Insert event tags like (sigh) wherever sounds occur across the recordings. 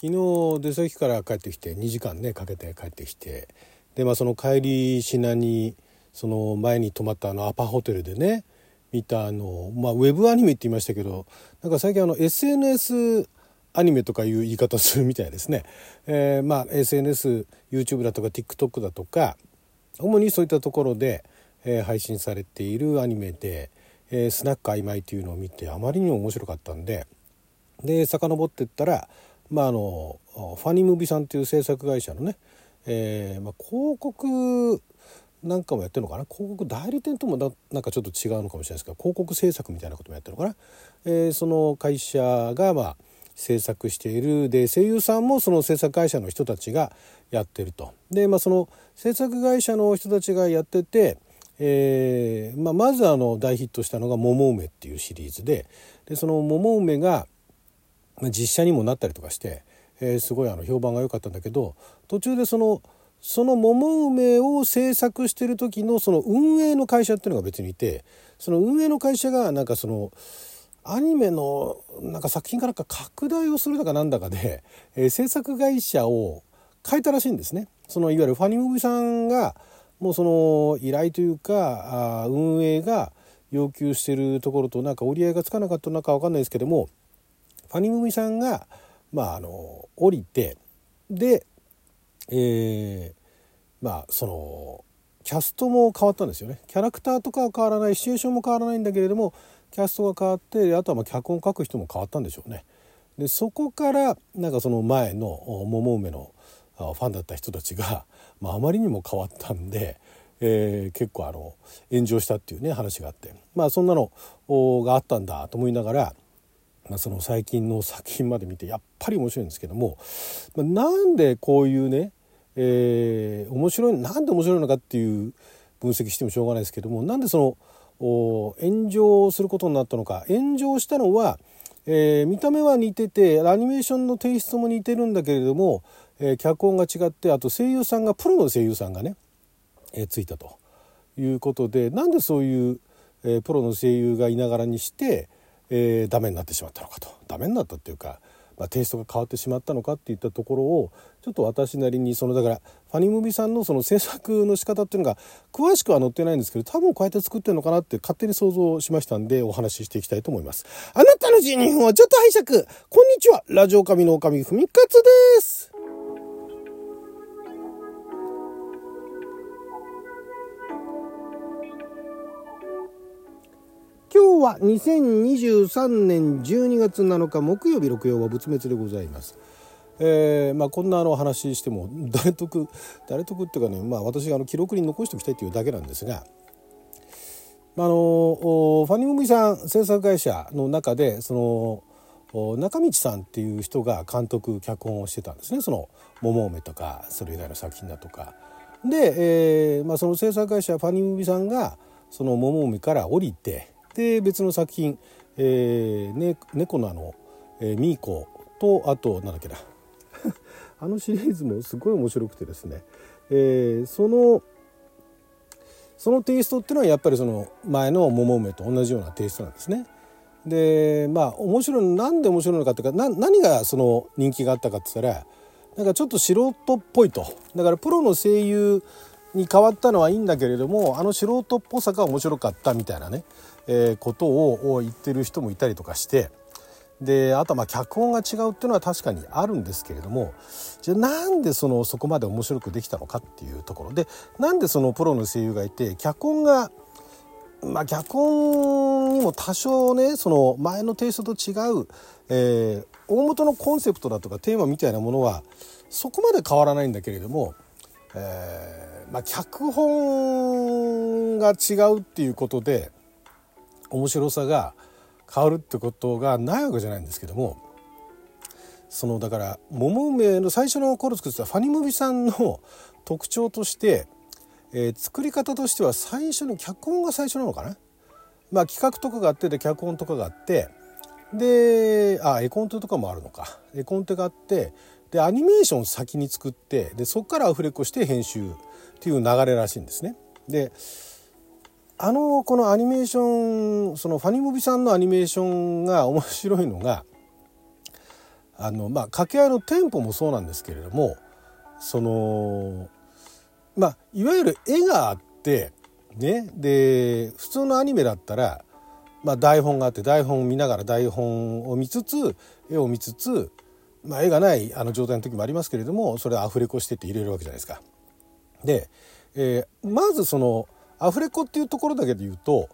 昨日出先から帰ってきて2時間ねかけて帰ってきてでまあその帰り品にその前に泊まったあのアパホテルでね見たあの、まあ、ウェブアニメって言いましたけどなんか最近あの SNS アニメとかいう言い方するみたいですね。まあ SNSYouTube だとか TikTok だとか主にそういったところで、配信されているアニメで「、スナック曖昧」というのを見てあまりにも面白かったんでで遡ってったら、まあ、あのファニムービーさんという制作会社のね、えーまあ、広告なんかもやってるのかな？広告代理店ともなんかちょっと違うのかもしれないですけど広告制作みたいなこともやってるのかな、えー、その会社がまあ制作しているで声優さんもその制作会社の人たちがやってると。で、まあ、その制作会社の人たちがやってて、えーまあ、まずあの大ヒットしたのが「桃梅」っていうシリーズででその桃梅が実写にもなったりとかして、えー、すごいあの評判が良かったんだけど途中でそのその桃梅を制作してる時のその運営の会社っていうのが別にいてその運営の会社がなんかそのアニメのなんか作品からか拡大をするだかなんだかで、えー、制作会社を変えたらしいんですね。そのいわゆるファニムビーさんがもうその依頼というかあ運営が要求してるところとなんか折り合いがつかなかったのか分かんないですけどもファニムービーさんがまああの降りてで、えー、まあそのキャストも変わったんですよねキャラクターとかは変わらないシチュエーションも変わらないんだけれどもキャストが変わってあとはまあ脚本を書く人も変わったんでしょうね。でそこからなんかその前の桃梅のファンだった人たちが、(laughs) まあ、あまりにも変わったんで、えー、結構あの炎上したっていうね話があってまあそんなのがあったんだと思いながら、まあ、その最近の作品まで見てやっぱり面白いんですけども、まあ、なんでこういうね、えー、面白いなんで面白いのかっていう分析してもしょうがないですけどもなんでその炎上することになったのか。炎上したのは、えー、見た目は似ててアニメーションのテイストも似てるんだけれども、えー、脚本が違ってあと声優さんがプロの声優さんがね、えー、ついたということでなんでそういう、えー、プロの声優がいながらにして、えー、ダメになってしまったのかと。ダメになったっていうかまあ、テイストが変わってしまったのかっていったところをちょっと私なりにそのだからファニムービーさんのその制作の仕方っていうのが詳しくは載ってないんですけど多分こうやって作ってるのかなって勝手に想像しましたんでお話ししていきたいと思います。あなたの12分はちょっと拝借。こんにちは。ラジオ神の狼ふみかつです。今日は2023年12月7日木曜日六曜は仏滅でございます。えーまあ、こんなあの話しても (laughs) 誰得誰得っていうかね、まあ、私があの記録に残しておきたいというだけなんですが、まあ、のファニムービさん制作会社の中でその中道さんっていう人が監督脚本をしてたんですねその「桃梅」とかそれ以外の作品だとか。で、えーまあ、その制作会社ファニムービさんがその桃梅から降りてで別の作品「えーね、猫のあの、えー、ミーコ」とあとなんだっけな。(laughs) あのシリーズもすごい面白くてですね、えー、そのそのテイストっていうのはやっぱりその前の桃梅と同じようなテイストなんですね。でまあ面白いなんで面白いのかっていうか何がその人気があったかって言ったらなんかちょっと素人っぽいと。だからプロの声優に変わったのはいいんだけれどもあの素人っぽさが面白かったみたいなね。え、ことを言ってる人もいたりとかしてであとはまあ脚本が違うっていうのは確かにあるんですけれどもじゃあなんでそのそこまで面白くできたのかっていうところ。でなんでそのプロの声優がいて脚本がまあ脚本にも多少ねその前のテイストと違う、えー、大元のコンセプトだとかテーマみたいなものはそこまで変わらないんだけれども、えーまあ、脚本が違うっていうことで面白さが変わるってことがないわけじゃないんですけどもそのだから桃梅の最初の頃作ってたファニムビさんの特徴として、えー、作り方としては最初の脚本が最初なのかな？まあ企画とかがあってで脚本とかがあってであ絵コンテとかもあるのか絵コンテがあってでアニメーション先に作ってでそこからアフレコして編集っていう流れらしいんですね。であのこのアニメーションそのファニモビさんのアニメーションが面白いのがあのまあ掛け合いのテンポもそうなんですけれどもそのまあいわゆる絵があってねで普通のアニメだったら、まあ、台本があって台本を見ながら台本を見つつ絵を見つつ、まあ、絵がないあの状態の時もありますけれどもそれアフレコしてって入れるわけじゃないですか。で、えー、まずそのアフレコっていうところだけで言うと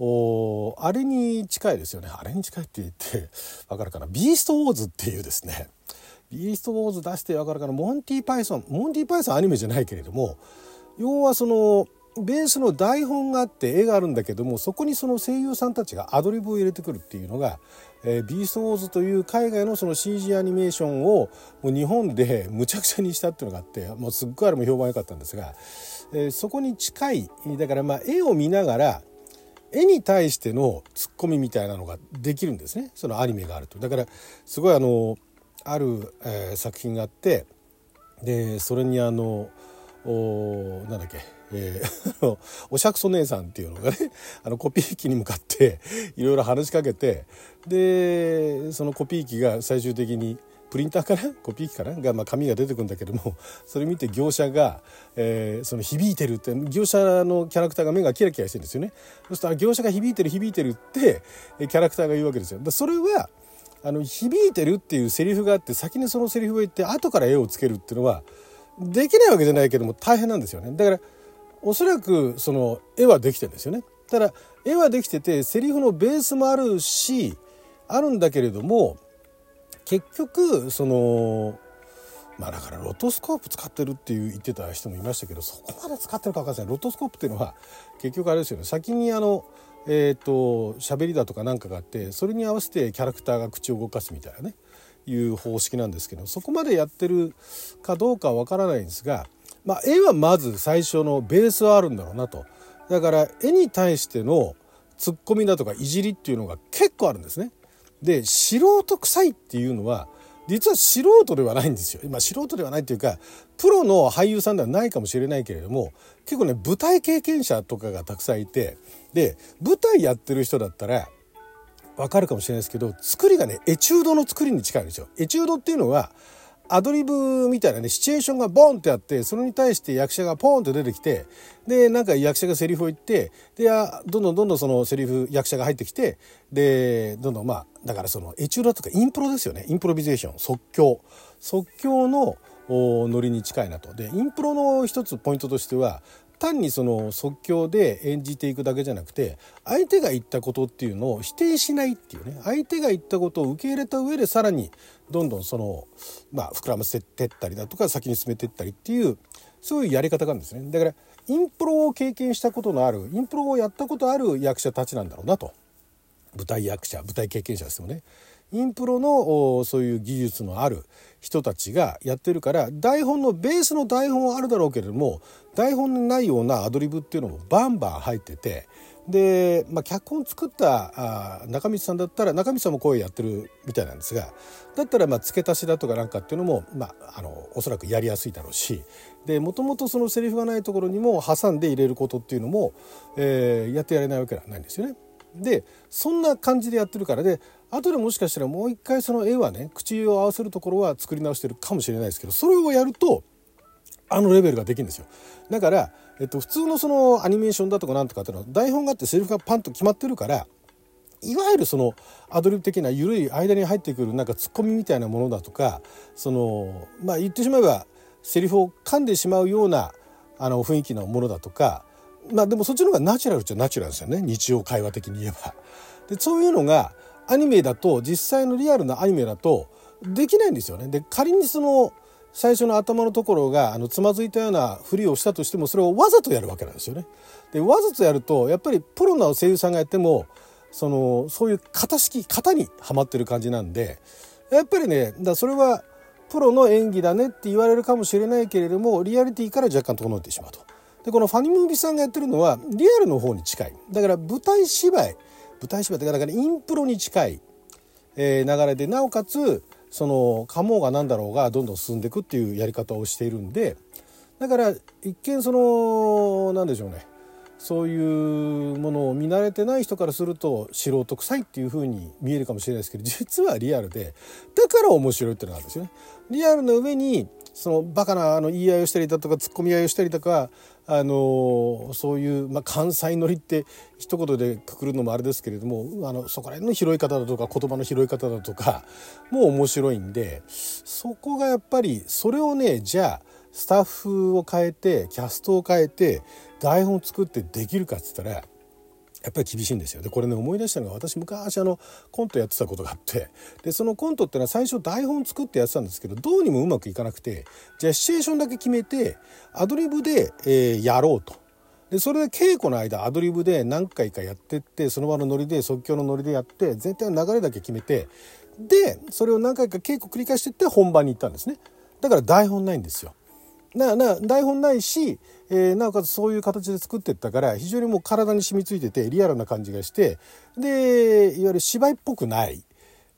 おあれに近いですよね。あれに近いって言って (laughs) わかるかな？ビーストウォーズっていうですね。ビーストウォーズ出してわかるかな？モンティ・パイソン。モンティ・パイソンアニメじゃないけれども要はそのベースの台本があって絵があるんだけどもそこにその声優さんたちがアドリブを入れてくるっていうのが「えー、ビーストウォーズ」という海外のその CG アニメーションをもう日本でむちゃくちゃにしたっていうのがあってもうすっごいあれも評判良かったんですが、え、そこに近いだからまあ絵を見ながら絵に対してのツッコミみたいなのができるんですねそのアニメがあると。だからすごいあのある、え、作品があってでそれにあのおなんだっけ、えー、(laughs) おしゃくそ姉さんっていうのがね (laughs) あのコピー機に向かっていろいろ話しかけてでそのコピー機が最終的にプリンターからコピー機かなが、まあ、紙が出てくるんだけども (laughs) それ見て業者が、えー、その響いてるって業者のキャラクターが目がキラキラしてるんですよね。そしたら業者が響いてる響いてるってキャラクターが言うわけですよ。それはあの響いてるっていうセリフがあって先にそのセリフを言って後から絵をつけるっていうのはできないわけじゃないけども大変なんですよね。だからおそらくその絵はできてんですよね。ただ絵はできててセリフのベースもあるしあるんだけれども結局そのまあだからロトスコープ使ってるっていう言ってた人もいましたけどそこまで使ってるか分かんない。ロトスコープっていうのは結局あれですよね。先にあのえーと喋りだとかなんかがあってそれに合わせてキャラクターが口を動かすみたいなねいう方式なんですけどそこまでやってるかどうかは分からないんですが、まあ、絵はまず最初のベースはあるんだろうなと。だから絵に対してのツッコミだとかいじりっていうのが結構あるんですね。で素人臭いっていうのは実は素人ではないんですよ。まあ、素人ではないというかプロの俳優さんではないかもしれないけれども結構ね舞台経験者とかがたくさんいてで舞台やってる人だったらわかるかもしれないですけど作りがねエチュードの作りに近いんですよ。エチュードっていうのはアドリブみたいなねシチュエーションがボンってあってそれに対して役者がポーンって出てきてでなんか役者がセリフを言ってでどんどんどんどんそのセリフ役者が入ってきてでどんどんまあだからそのエチュードとかインプロですよねインプロビゼーション即興即興のノリに近いなと。でインプロの一つポイントとしては単にその即興で演じていくだけじゃなくて相手が言ったことっていうのを否定しないっていうね相手が言ったことを受け入れた上でさらにどんどんそのまあ膨らませてったりだとか先に進めてったりっていうそういうやり方があるんですね。だからインプロを経験したことのあるインプロをやったことある役者たちなんだろうなと。舞台役者舞台経験者ですよね。インプロのそういう技術のある人たちがやってるから台本のベースの台本はあるだろうけれども台本にないようなアドリブっていうのもバンバン入っててで、まあ、脚本作ったあ中道さんだったら中道さんも声やってるみたいなんですがだったらまあ付け足しだとかなんかっていうのも、まあ、あのおそらくやりやすいだろうしでもともとそのセリフがないところにも挟んで入れることっていうのも、えー、やってやれないわけではないんですよね。でそんな感じでやってるからで後でもしかしたらもう一回その絵はね口を合わせるところは作り直してるかもしれないですけどそれをやるとあのレベルができるんですよ。だから、えっと、普通のそのアニメーションだとかなんとかっていうのは台本があってセリフがパンと決まってるからいわゆるそのアドリブ的な緩い間に入ってくるなんかツッコミみたいなものだとかそのまあ言ってしまえばセリフを噛んでしまうようなあの雰囲気のものだとかまあでもそっちの方がナチュラルっちゃナチュラルですよね日常会話的に言えば。でそういうのがアニメだと実際のリアルなアニメだとできないんですよね。で仮にその最初の頭のところがあのつまずいたようなふりをしたとしてもそれをわざとやるわけなんですよね。でわざとやるとやっぱりプロの声優さんがやってもそのそういう型式型にはまってる感じなんでやっぱりねだそれはプロの演技だねって言われるかもしれないけれどもリアリティから若干整ってしまうと。でこのファニムービさんがやってるのはリアルの方に近い。だから舞台芝居。舞台芝居ってだからインプロに近い、えー、流れでなおかつそのカモが何だろうがどんどん進んでいくっていうやり方をしているんでだから一見その何でしょうね。そういうものを見慣れてない人からすると素人臭いっていう風に見えるかもしれないですけど実はリアルでだから面白いっていうのがあるんですよね。リアルの上にそのバカなあの言い合いをしたりだとかツッコミ合いをしたりとかあのそういう、まあ、関西乗りって一言でくくるのもあれですけれどもあのそこら辺の拾い方だとか言葉の拾い方だとかも面白いんでそこがやっぱりそれをねじゃあスタッフを変えてキャストを変えて台本を作ってできるかっつったらやっぱり厳しいんですよ。でこれね思い出したのが私昔あのコントやってたことがあってでそのコントってのは最初台本作ってやってたんですけどどうにもうまくいかなくてじゃあシチュエーションだけ決めてアドリブで、えー、やろうと。でそれで稽古の間アドリブで何回かやってってその場のノリで即興のノリでやって全体の流れだけ決めてでそれを何回か稽古繰り返してって本番に行ったんですね。だから台本ないんですよ。なな台本ないし、えー、なおかつそういう形で作ってったから非常にもう体に染みついててリアルな感じがしてでいわゆる芝居っぽくない。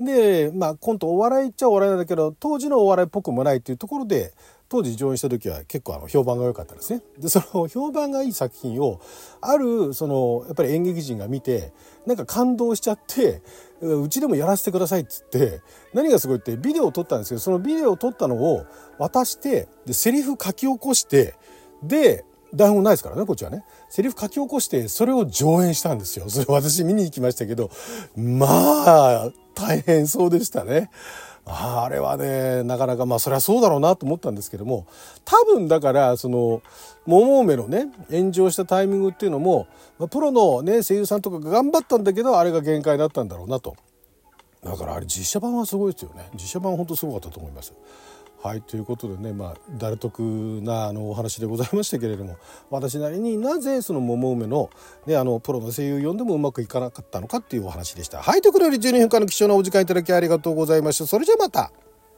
でまあコントお笑いっちゃお笑いなんだけど当時のお笑いっぽくもないっていうところで当時上演した時は結構あの評判が良かったんですね。でその評判がいい作品をあるそのやっぱり演劇人が見てなんか感動しちゃってうちでもやらせてくださいっつって何がすごいってビデオを撮ったんですけどそのビデオを撮ったのを渡してでセリフ書き起こしてで台本ないですからねこっちはね。セリフ書き起こしてそれを上演したんですよ。それ私見に行きましたけどまあ大変そうでしたね。ああれはねなかなかまあそりゃそうだろうなと思ったんですけども多分だからその桃梅のね炎上したタイミングっていうのもまプロのね声優さんとかが頑張ったんだけどあれが限界だったんだろうなとだからあれ実写版はすごいですよね実写版は本当すごかったと思います。はいということでねまあ誰得なあのお話でございましたけれども私なりになぜその桃梅の,、ね、あのプロの声優を呼んでもうまくいかなかったのかっていうお話でした。はいということで12分間の貴重なお時間いただきありがとうございました。それじゃまた